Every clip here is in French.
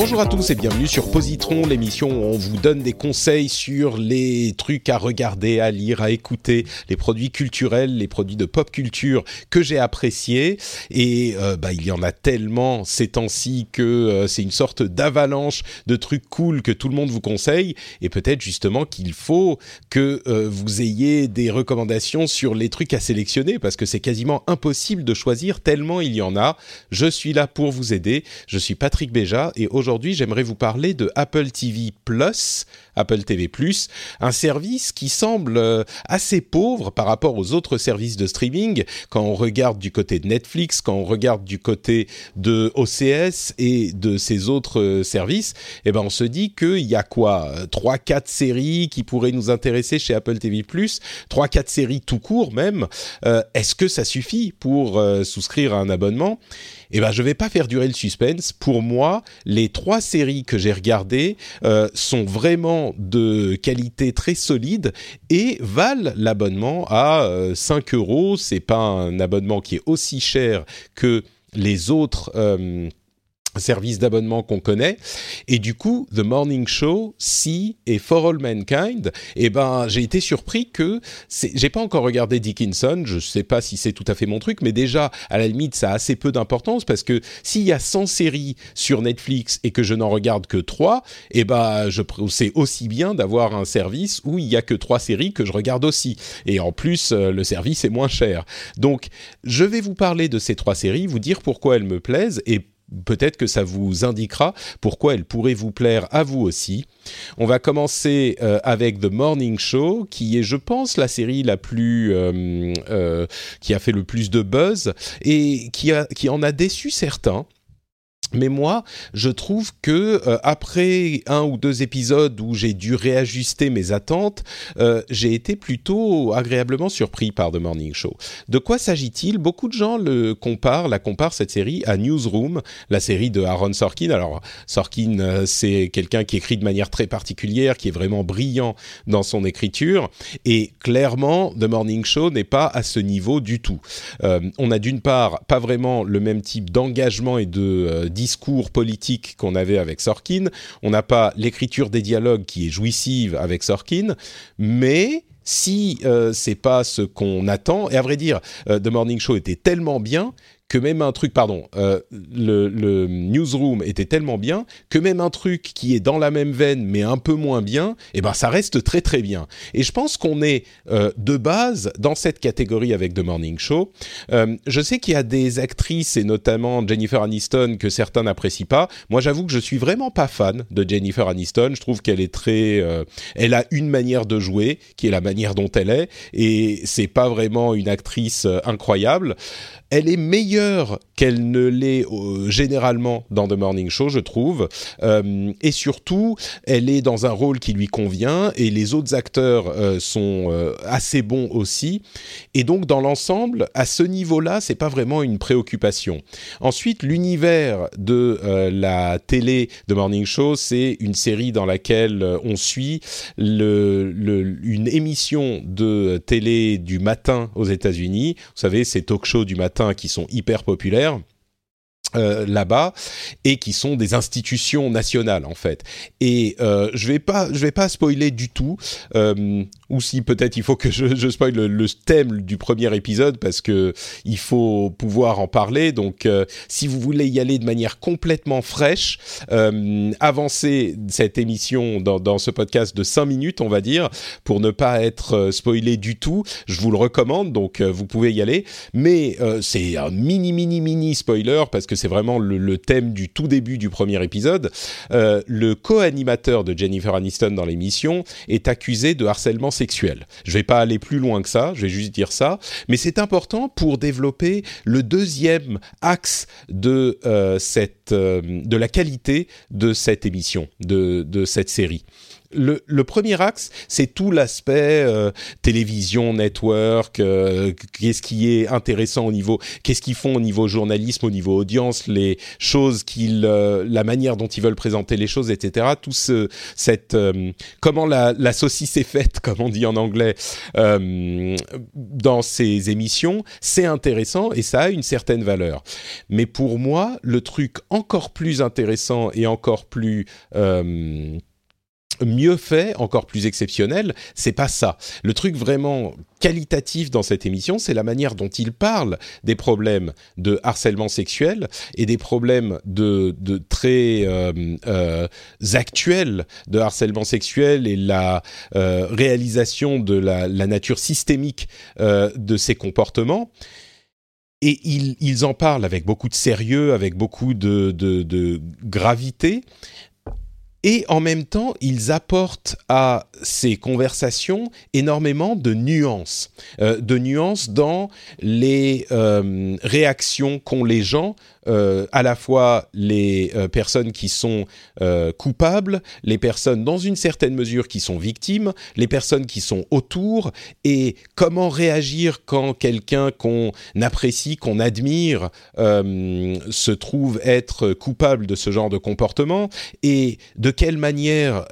Bonjour à tous et bienvenue sur Positron, l'émission où on vous donne des conseils sur les trucs à regarder, à lire, à écouter, les produits culturels, les produits de pop culture que j'ai appréciés. Et euh, bah, il y en a tellement ces temps-ci que euh, c'est une sorte d'avalanche de trucs cool que tout le monde vous conseille. Et peut-être justement qu'il faut que euh, vous ayez des recommandations sur les trucs à sélectionner parce que c'est quasiment impossible de choisir tellement il y en a. Je suis là pour vous aider. Je suis Patrick Béja et aujourd'hui aujourd'hui, j'aimerais vous parler de Apple TV Plus, Apple TV Plus, un service qui semble euh, assez pauvre par rapport aux autres services de streaming quand on regarde du côté de Netflix, quand on regarde du côté de OCS et de ces autres euh, services, eh ben on se dit qu'il y a quoi trois quatre séries qui pourraient nous intéresser chez Apple TV Plus, trois quatre séries tout court même. Euh, est-ce que ça suffit pour souscrire à un abonnement? Eh ben, je vais pas faire durer le suspense. Pour moi, les trois séries que j'ai regardées euh, sont vraiment de qualité très solide et valent l'abonnement à euh, 5 euros. C'est pas un abonnement qui est aussi cher que les autres euh, service d'abonnement qu'on connaît. Et du coup The Morning Show, Si et For All Mankind eh ben j'ai été surpris que j'ai pas encore regardé Dickinson je sais pas si c'est tout à fait mon truc mais déjà à la limite ça a assez peu d'importance parce que s'il y a 100 séries sur Netflix et que je n'en regarde que 3 eh ben je c'est aussi bien d'avoir un service où il y a que 3 séries que je regarde aussi. Et en plus euh, le service est moins cher. Donc je vais vous parler de ces trois séries vous dire pourquoi elles me plaisent et peut-être que ça vous indiquera pourquoi elle pourrait vous plaire à vous aussi. On va commencer euh, avec The Morning Show, qui est, je pense, la série la plus euh, euh, qui a fait le plus de buzz et qui, qui en a déçu certains. Mais moi, je trouve que euh, après un ou deux épisodes où j'ai dû réajuster mes attentes, euh, j'ai été plutôt agréablement surpris par The Morning Show. De quoi s'agit-il? Beaucoup de gens le comparent, la comparent cette série à Newsroom, la série de Aaron Sorkin. Alors Sorkin, euh, c'est quelqu'un qui écrit de manière très particulière, qui est vraiment brillant dans son écriture, et clairement, The Morning Show n'est pas à ce niveau du tout. on a d'une part pas vraiment le même type d'engagement et de discours politique qu'on avait avec Sorkin. On n'a pas l'écriture des dialogues qui est jouissive avec Sorkin, mais si euh, c'est pas ce qu'on attend, et à vrai dire, euh, The Morning Show était tellement bien que même un truc, pardon, euh, le, le, newsroom était tellement bien que même un truc qui est dans la même veine mais un peu moins bien, eh ben ça reste très très bien. Et je pense qu'on est euh, de base dans cette catégorie avec The Morning Show. Euh, je sais qu'il y a des actrices et notamment Jennifer Aniston que certains n'apprécient pas. Moi, j'avoue que je suis vraiment pas fan de Jennifer Aniston. Je trouve qu'elle est très, euh, elle a une manière de jouer qui est la manière dont elle est et c'est pas vraiment une actrice euh, incroyable elle est meilleure qu'elle ne l'est euh, généralement dans The Morning Show, je trouve. Euh, et surtout, elle est dans un rôle qui lui convient et les autres acteurs euh, sont assez bons aussi. Et donc, dans l'ensemble, à ce niveau-là, c'est pas vraiment une préoccupation. Ensuite, l'univers de la télé de Morning Show, c'est une série dans laquelle on suit une émission de télé du matin aux États-Unis. Vous savez, ces talk shows du matin qui sont hyper populaires. Euh, là-bas et qui sont des institutions nationales en fait et euh, je vais pas je vais pas spoiler du tout euh, ou si peut-être il faut que je, je spoil le, le, thème du premier épisode parce que il faut pouvoir en parler. Donc, euh, si vous voulez y aller de manière complètement fraîche, euh, avancez cette émission dans, dans, ce podcast de 5 minutes, on va dire, pour ne pas être euh, spoilé du tout. Je vous le recommande, donc euh, vous pouvez y aller. Mais euh, c'est un mini, mini, mini spoiler parce que c'est vraiment le, le, thème du tout début du premier épisode. le co-animateur de Jennifer Aniston dans l'émission est accusé de harcèlement Je vais pas aller plus loin que ça, je vais juste dire ça, mais c'est important pour développer le deuxième axe de cette de la qualité de cette émission, de de cette série le, premier axe, c'est tout l'aspect euh, télévision, network, euh, qu'est-ce qui est intéressant au niveau, qu'est-ce qu'ils font au niveau journalisme, au niveau audience, les choses qu'ils, euh, la manière dont ils veulent présenter les choses, etc. Tout ce, cette, comment la, la, saucisse est faite, comme on dit en anglais, dans ces émissions, c'est intéressant et ça a une certaine valeur. Mais pour moi, le truc encore plus intéressant et encore plus mieux fait, encore plus exceptionnel, c'est pas ça. Le truc vraiment qualitatif dans cette émission, c'est la manière dont il parle des problèmes de harcèlement sexuel et des problèmes de, très euh, euh, actuels de harcèlement sexuel et la euh, réalisation de la, nature systémique de ces comportements. Et ils, en parlent avec beaucoup de sérieux, avec beaucoup de gravité, et en même temps, ils apportent à ces conversations énormément de nuances, euh, de nuances dans les euh, réactions qu'ont les gens euh, à la fois les euh, personnes qui sont euh, coupables, les personnes dans une certaine mesure qui sont victimes, les personnes qui sont autour, et comment réagir quand quelqu'un qu'on apprécie, qu'on admire, se trouve être coupable de ce genre de comportement, et de quelle manière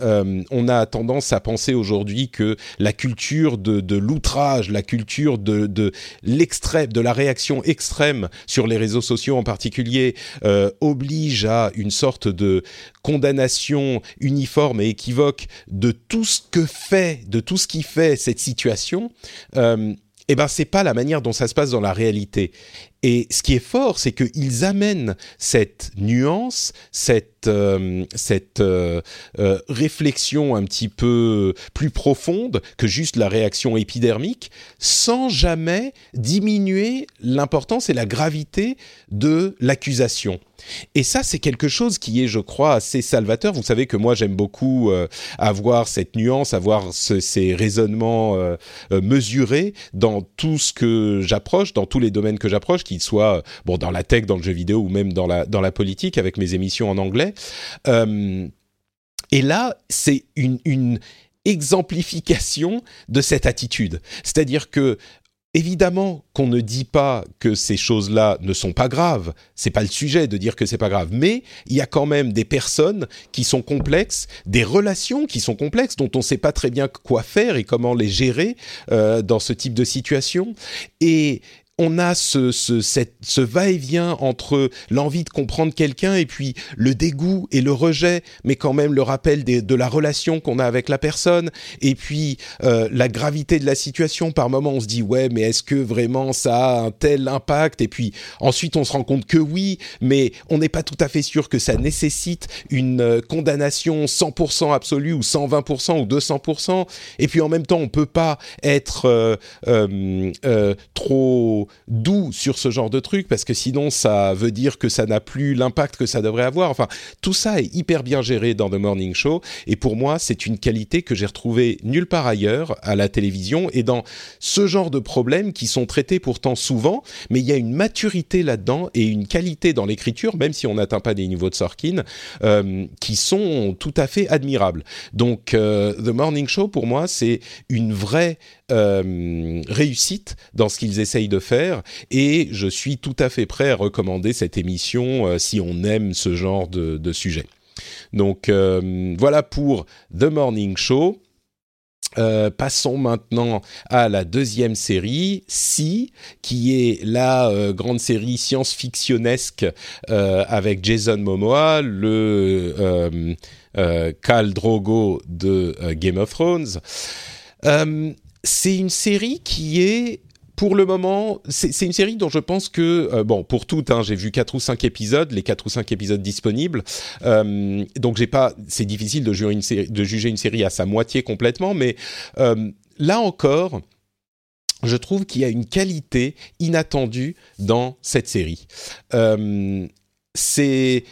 on a tendance à penser aujourd'hui que la culture de, l'outrage, la culture de l'extrême, de la réaction extrême sur les réseaux sociaux en particulier, euh, oblige à une sorte de condamnation uniforme et équivoque de tout ce qui fait cette situation, euh, eh ben c'est pas la manière dont ça se passe dans la réalité. Et ce qui est fort, c'est qu'ils amènent cette nuance, cette, euh, euh, euh, réflexion un petit peu plus profonde que juste la réaction épidermique, sans jamais diminuer l'importance et la gravité de l'accusation. Et ça, c'est quelque chose qui est, je crois, assez salvateur. Vous savez que moi, j'aime beaucoup euh, avoir cette nuance, avoir ces raisonnements euh, euh, mesurés dans tout ce que j'approche, dans tous les domaines que j'approche, qu'ils soient bon dans la tech, dans le jeu vidéo ou même dans la dans la politique, avec mes émissions en anglais. et là, c'est une, une exemplification de cette attitude. C'est-à-dire que Évidemment qu'on ne dit pas que ces choses-là ne sont pas graves, c'est pas le sujet de dire que c'est pas grave, mais il y a quand même des personnes qui sont complexes, des relations qui sont complexes dont on ne sait pas très bien quoi faire et comment les gérer euh, dans ce type de situation. Et on a ce, ce, ce va-et-vient entre l'envie de comprendre quelqu'un et puis le dégoût et le rejet, mais quand même le rappel de la relation qu'on a avec la personne, et puis euh, la gravité de la situation. Par moment, on se dit ouais, mais est-ce que vraiment ça a un tel impact? Et puis ensuite, on se rend compte que oui, mais on n'est pas tout à fait sûr que ça nécessite une euh, condamnation 100% absolue ou 120% ou 200%. Et puis en même temps, on peut pas être euh, euh trop doux sur ce genre de truc parce que sinon ça veut dire que ça n'a plus l'impact que ça devrait avoir. Enfin, tout ça est hyper bien géré dans The Morning Show et pour moi, c'est une qualité que j'ai retrouvée nulle part ailleurs à la télévision et dans ce genre de problèmes qui sont traités pourtant souvent, mais il y a une maturité là-dedans et une qualité dans l'écriture, même si on n'atteint pas des niveaux de Sorkin, euh, qui sont tout à fait admirables. Donc, euh, The Morning Show, pour moi, c'est une vraie euh, réussite dans ce qu'ils essayent de faire et je suis tout à fait prêt à recommander cette émission euh, si on aime ce genre de, sujet. Donc euh, voilà pour The Morning Show. Euh, passons maintenant à la deuxième série, Si, qui est la grande série science-fictionnesque avec Jason Momoa, le Khal Drogo de Game of Thrones c'est une série qui est pour le moment, c'est une série dont je pense que, euh, bon, pour toutes, hein, j'ai vu quatre ou cinq épisodes, les quatre ou cinq épisodes disponibles, euh, donc j'ai pas, c'est difficile de juger, une série, de juger une série à sa moitié complètement, mais euh, là encore, je trouve qu'il y a une qualité inattendue dans cette série. c'est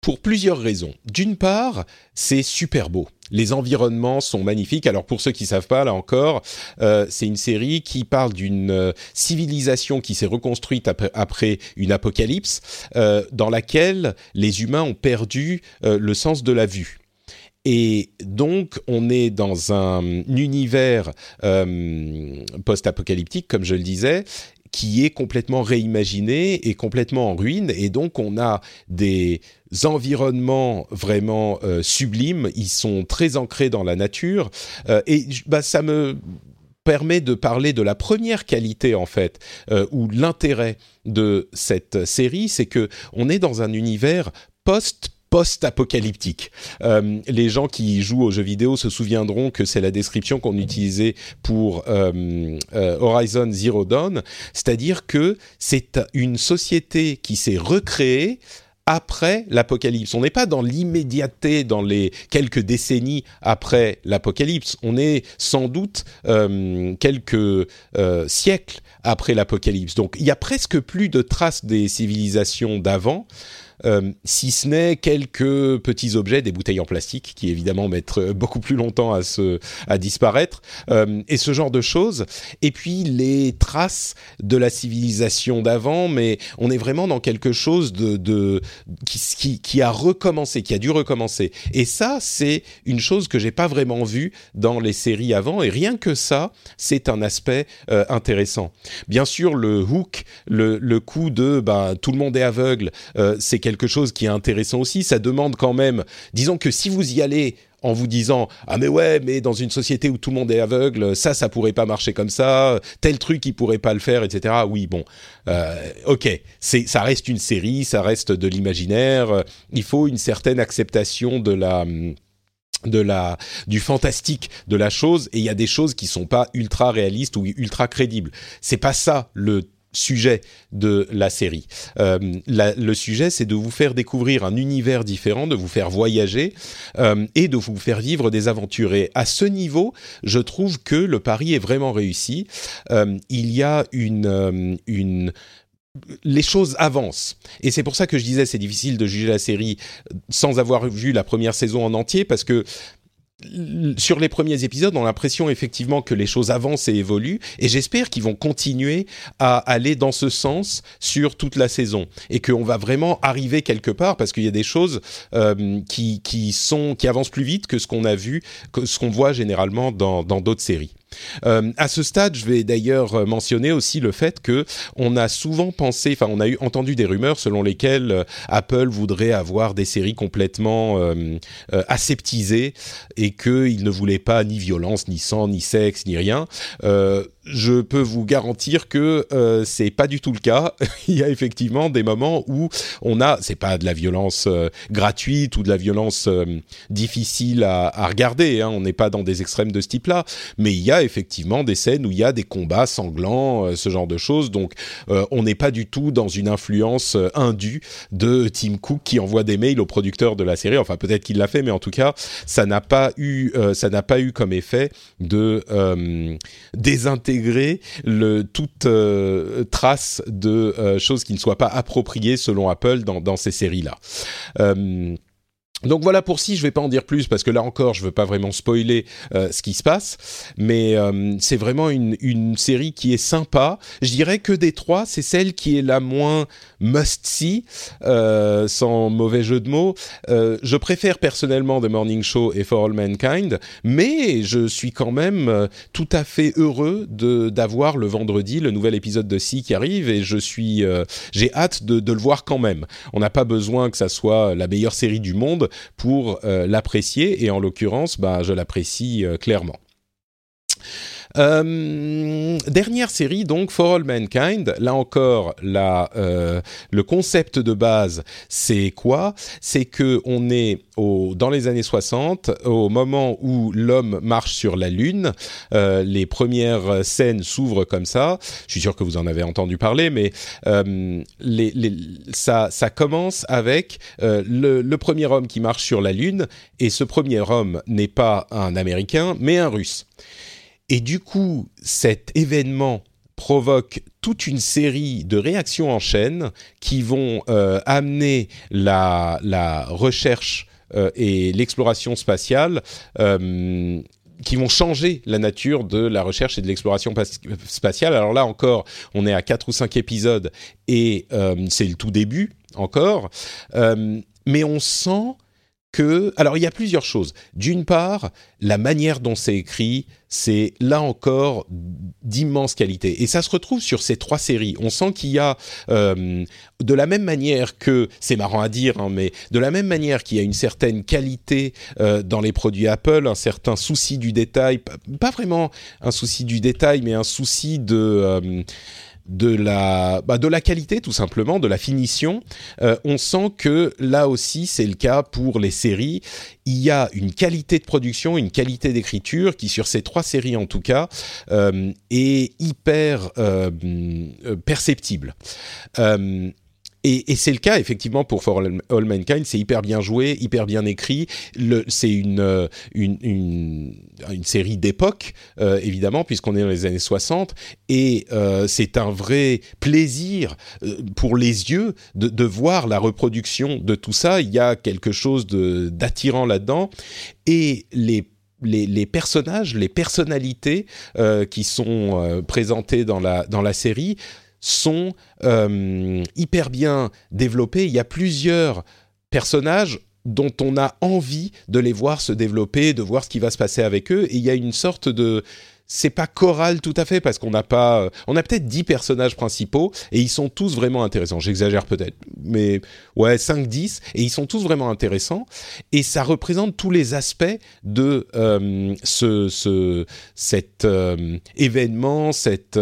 pour plusieurs raisons. D'une part, c'est super beau. Les environnements sont magnifiques. Alors pour ceux qui savent pas, là encore, euh, c'est une série qui parle d'une euh, civilisation qui s'est reconstruite après, une apocalypse, euh, dans laquelle les humains ont perdu le sens de la vue. Et donc, on est dans un univers post-apocalyptique, comme je le disais, qui est complètement réimaginé et complètement en ruine. Et donc, on a des environnements vraiment euh, sublimes. Ils sont très ancrés dans la nature. Euh, et bah, ça me permet de parler de la première qualité en fait euh, ou l'intérêt de cette série c'est que on est dans un univers post post-apocalyptique. Euh, les gens qui jouent aux jeux vidéo se souviendront que c'est la description qu'on utilisait pour euh, euh, Horizon Zero Dawn, c'est-à-dire que c'est une société qui s'est recréée après l'apocalypse. On n'est pas dans l'immédiateté, dans les quelques décennies après l'apocalypse. On est sans doute quelques siècles après l'apocalypse. Donc il y a presque plus de traces des civilisations d'avant. Euh, si ce n'est quelques petits objets, des bouteilles en plastique qui évidemment mettent euh, beaucoup plus longtemps à se à disparaître euh, et ce genre de choses. Et puis les traces de la civilisation d'avant, mais on est vraiment dans quelque chose de, qui, a recommencé, qui a dû recommencer. Et ça, c'est une chose que j'ai pas vraiment vue dans les séries avant. Et rien que ça, c'est un aspect intéressant. Bien sûr, le hook, le, le coup de bah, tout le monde est aveugle, c'est quelque chose qui est intéressant aussi. Ça demande quand même, disons que si vous y allez en vous disant ah mais ouais mais dans une société où tout le monde est aveugle ça ça pourrait pas marcher comme ça tel truc il pourrait pas le faire etc oui bon euh, ok c'est ça reste une série ça reste de l'imaginaire. Il faut une certaine acceptation de la de la du fantastique de la chose et il y a des choses qui sont pas ultra réalistes ou ultra crédibles c'est pas ça le sujet de la série. Euh, le sujet, c'est de vous faire découvrir un univers différent, de vous faire voyager euh, et de vous faire vivre des aventures. Et à ce niveau, je trouve que le pari est vraiment réussi. Euh, il y a une, une les choses avancent. Et c'est pour ça que je disais c'est difficile de juger la série sans avoir vu la première saison en entier parce que sur les premiers épisodes, on a l'impression effectivement que les choses avancent et évoluent, et j'espère qu'ils vont continuer à aller dans ce sens sur toute la saison, et qu'on va vraiment arriver quelque part, parce qu'il y a des choses euh, qui, qui, avancent plus vite que ce qu'on a vu, que ce qu'on voit généralement dans d'autres séries. Euh, à ce stade, je vais d'ailleurs euh, mentionner aussi le fait que on a souvent pensé, enfin, on a entendu des rumeurs selon lesquelles euh, Apple voudrait avoir des séries complètement aseptisées et qu'il ne voulait pas ni violence, ni sang, ni sexe, ni rien. Je peux vous garantir que euh, c'est pas du tout le cas. Il y a effectivement des moments où on a, c'est pas de la violence euh, gratuite ou de la violence euh, difficile à, regarder. Hein, on n'est pas dans des extrêmes de ce type-là, mais il y a effectivement des scènes où il y a des combats sanglants, euh, ce genre de choses. Donc, on n'est pas du tout dans une influence indue de Tim Cook qui envoie des mails aux producteurs de la série. Enfin, peut-être qu'il l'a fait, mais en tout cas, ça n'a pas eu, ça n'a pas eu comme effet de désintégrer le, toute euh, trace de euh, choses qui ne soient pas appropriées selon Apple dans, dans ces séries-là. Donc voilà pour si, je vais pas en dire plus parce que là encore, je veux pas vraiment spoiler euh, ce qui se passe, mais euh, c'est vraiment une, une série qui est sympa. Je dirais que des trois, c'est celle qui est la moins must-see, euh, sans mauvais jeu de mots. Euh, je préfère personnellement The Morning Show et For All Mankind, mais je suis quand même euh, tout à fait heureux d'avoir le vendredi le nouvel épisode de Si qui arrive et je suis, euh, j'ai hâte de, de le voir quand même. On n'a pas besoin que ça soit la meilleure série du monde pour euh, l'apprécier et en l'occurrence, bah, je l'apprécie euh, clairement. Euh, dernière série donc For All Mankind. Là encore, la, euh, le concept de base, c'est quoi? C'est que on est au, dans les années 60, au moment où l'homme marche sur la Lune. Euh, les premières scènes s'ouvrent comme ça. Je suis sûr que vous en avez entendu parler, mais euh, les, les, ça, ça commence avec euh, le, le premier homme qui marche sur la Lune, et ce premier homme n'est pas un Américain, mais un Russe. Et du coup, cet événement provoque toute une série de réactions en chaîne qui vont euh, amener la, recherche et l'exploration spatiale qui vont changer la nature de la recherche et de l'exploration spatiale. Alors là encore, on est à quatre ou cinq épisodes et c'est le tout début encore, mais on sent Alors il y a plusieurs choses. D'une part, la manière dont c'est écrit, c'est là encore d'immense qualité. Et ça se retrouve sur ces trois séries. On sent qu'il y a, euh, de la même manière que, c'est marrant à dire, hein, mais de la même manière qu'il y a une certaine qualité euh, dans les produits Apple, un certain souci du détail, pas, vraiment un souci du détail, mais un souci de... Euh, de la, bah, de la qualité tout simplement, de la finition. Euh, on sent que là aussi c'est le cas pour les séries. Il y a une qualité de production, une qualité d'écriture qui sur ces trois séries en tout cas euh, est hyper euh, perceptible. Et, c'est le cas effectivement pour For All Mankind, c'est hyper bien joué, hyper bien écrit. C'est une, une, une, une, série d'époque, euh, évidemment, puisqu'on est dans les années 60, et euh, c'est un vrai plaisir euh, pour les yeux de, de, voir la reproduction de tout ça. Il y a quelque chose d'attirant là-dedans, et les les, les, personnages, les personnalités euh, qui sont euh, présentées dans la, dans la série sont euh, hyper bien développés. Il y a plusieurs personnages dont on a envie de les voir se développer, de voir ce qui va se passer avec eux. Et il y a une sorte de c'est pas choral tout à fait parce qu'on n'a pas, euh, on a peut-être 10 personnages principaux et ils sont tous vraiment intéressants. J'exagère peut-être, mais ouais, 5 10 et ils sont tous vraiment intéressants et ça représente tous les aspects de euh, ce, ce cet euh, événement, cet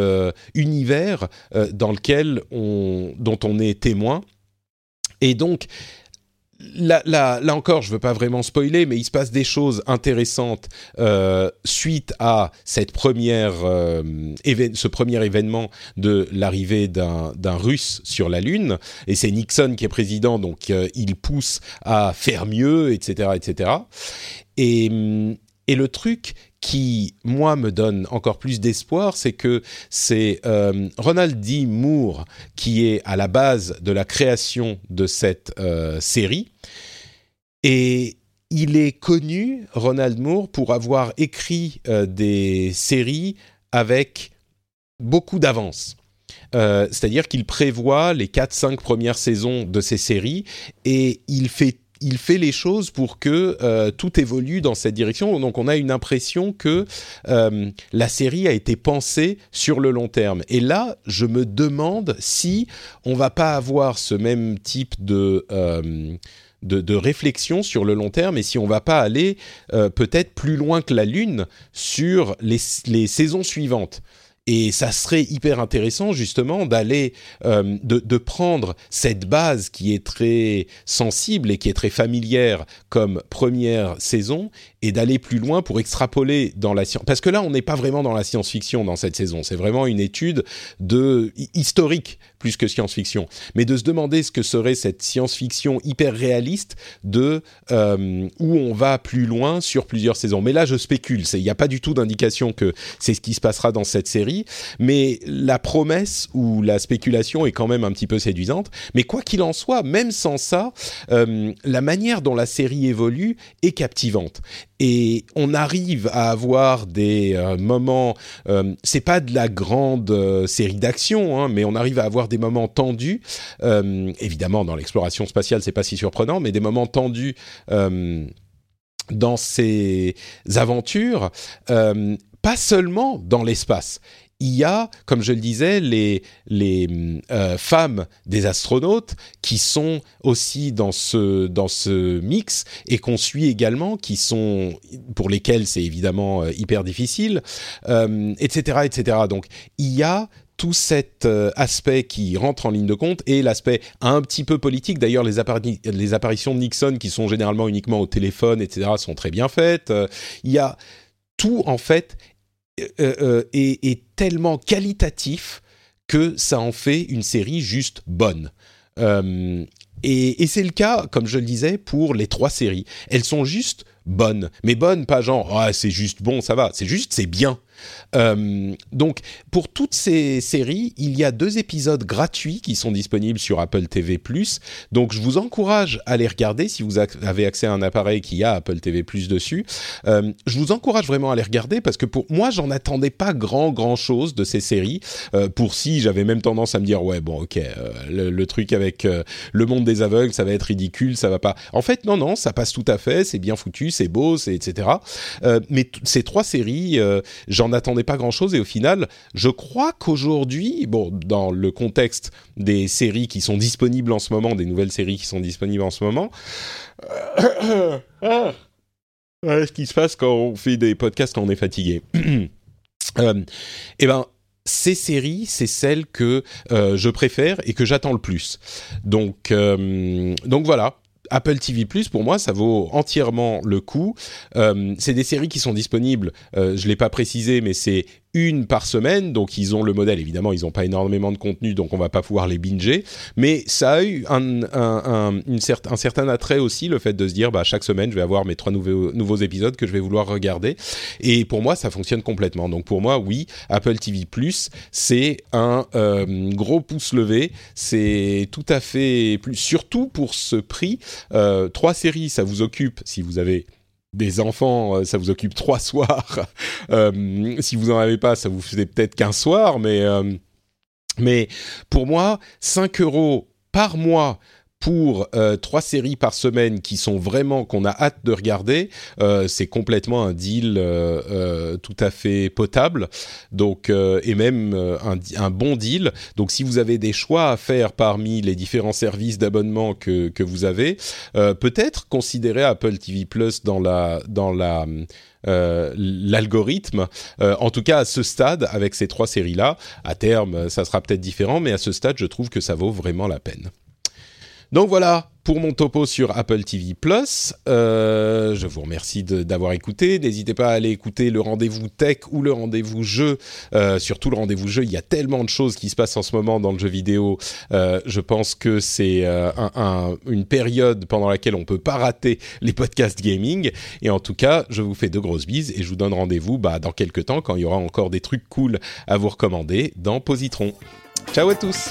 univers dans lequel on dont on est témoin. Et donc, Là, là, là, encore, je veux pas vraiment spoiler, mais il se passe des choses intéressantes euh, suite à cette première, euh, ce premier événement de l'arrivée d'un Russe sur la Lune. Et c'est Nixon qui est président, donc euh, il pousse à faire mieux, etc., etc. Et, et le truc qui, moi, me donne encore plus d'espoir, c'est que c'est euh, Ronald D. Moore qui est à la base de la création de cette euh, série. Et il est connu, Ronald Moore, pour avoir écrit euh, des séries avec beaucoup d'avance. C'est-à-dire qu'il prévoit les 4-5 premières saisons de ces séries et il fait il fait les choses pour que euh, tout évolue dans cette direction. Donc on a une impression que euh, la série a été pensée sur le long terme. Et là, je me demande si on va pas avoir ce même type de euh, réflexion sur le long terme et si on va pas aller peut-être plus loin que la Lune sur les saisons suivantes. Et ça serait hyper intéressant justement d'aller, euh, de, prendre cette base qui est très sensible et qui est très familière comme première saison et d'aller plus loin pour extrapoler dans la science. Parce que là, on n'est pas vraiment dans la science-fiction dans cette saison. C'est vraiment une étude de historique plus que science-fiction, mais de se demander ce que serait cette science-fiction hyper réaliste de euh, où on va plus loin sur plusieurs saisons. Mais là, je spécule. Il n'y a pas du tout d'indication que c'est ce qui se passera dans cette série, mais la promesse ou la spéculation est quand même un petit peu séduisante. Mais quoi qu'il en soit, même sans ça, euh, la manière dont la série évolue est captivante et on arrive à avoir des euh, moments. Euh, c'est pas de la grande euh, série d'action, hein, mais on arrive à avoir des moments tendus. Évidemment, dans l'exploration spatiale, c'est pas si surprenant, mais des moments tendus dans ces aventures. pas seulement dans l'espace il y a, comme je le disais, les, les euh, femmes des astronautes qui sont aussi dans ce, dans ce mix et qu'on suit également, qui sont, pour lesquelles c'est évidemment euh, hyper difficile, euh, etc., etc. Donc, il y a tout cet aspect qui rentre en ligne de compte et l'aspect un petit peu politique. D'ailleurs, les, apparitions de Nixon, qui sont généralement uniquement au téléphone, etc., sont très bien faites. il y a tout, en fait, euh, euh, est, tellement qualitatif que ça en fait une série juste bonne. Euh, et, c'est le cas, comme je le disais, pour les trois séries. Elles sont juste bonnes, mais bonnes, pas genre ah c'est juste bon, ça va. C'est juste c'est bien. Euh, donc, pour toutes ces séries, il y a deux épisodes gratuits qui sont disponibles sur Apple TV+. Donc, je vous encourage à les regarder si vous avez accès à un appareil qui a Apple TV+ dessus. Euh, je vous encourage vraiment à les regarder parce que pour moi, j'en attendais pas grand grand chose de ces séries. Euh, pour si, j'avais même tendance à me dire ouais bon ok, le, le, truc avec le monde des aveugles, ça va être ridicule, ça va pas. En fait, non non, ça passe tout à fait, c'est bien foutu, c'est beau, c'est etc. mais ces trois séries, j'en attendais pas grand-chose et au final, je crois qu'aujourd'hui, bon, dans le contexte des séries qui sont disponibles en ce moment, des nouvelles séries qui sont disponibles en ce moment, ce qui se passe quand on fait des podcasts quand on est fatigué. euh, eh ben, ces séries, c'est celles que euh, je préfère et que j'attends le plus. Donc, euh, donc voilà. Apple TV Plus, pour moi, ça vaut entièrement le coup. Euh, c'est des séries qui sont disponibles. Euh, je l'ai pas précisé, mais c'est une par semaine, donc ils ont le modèle. Évidemment, ils n'ont pas énormément de contenu, donc on va pas pouvoir les binger. Mais ça a eu un, un, une un certain attrait aussi, le fait de se dire, bah, chaque semaine, je vais avoir mes trois nouveaux, nouveaux épisodes que je vais vouloir regarder. Et pour moi, ça fonctionne complètement. Donc pour moi, oui, Apple TV+, c'est un euh, gros pouce levé. C'est tout à fait plus, surtout pour ce prix. Euh, trois séries, ça vous occupe, si vous avez des enfants, euh, ça vous occupe trois soirs. Euh, si vous n'en avez pas, ça vous faisait peut-être qu'un soir, mais, euh, mais pour moi, 5 euros par mois pour euh, trois séries par semaine qui sont vraiment qu'on a hâte de regarder, euh, c'est complètement un deal euh, tout à fait potable. Donc et même un, un, bon deal. Donc si vous avez des choix à faire parmi les différents services d'abonnement que, que vous avez, peut-être considérer Apple TV Plus dans la dans la euh, l'algorithme. Euh, en tout cas, à ce stade, avec ces trois séries-là, à terme, ça sera peut-être différent, mais à ce stade, je trouve que ça vaut vraiment la peine. Donc voilà pour mon topo sur Apple TV Plus. Euh, je vous remercie d'avoir écouté. N'hésitez pas à aller écouter le rendez-vous tech ou le rendez-vous jeu. Euh, surtout le rendez-vous jeu, il y a tellement de choses qui se passent en ce moment dans le jeu vidéo. Euh, je pense que c'est euh, un, un, une période pendant laquelle on peut pas rater les podcasts gaming. Et en tout cas, je vous fais de grosses bises et je vous donne rendez-vous bah, dans quelques temps quand il y aura encore des trucs cool à vous recommander dans Positron. Ciao à tous.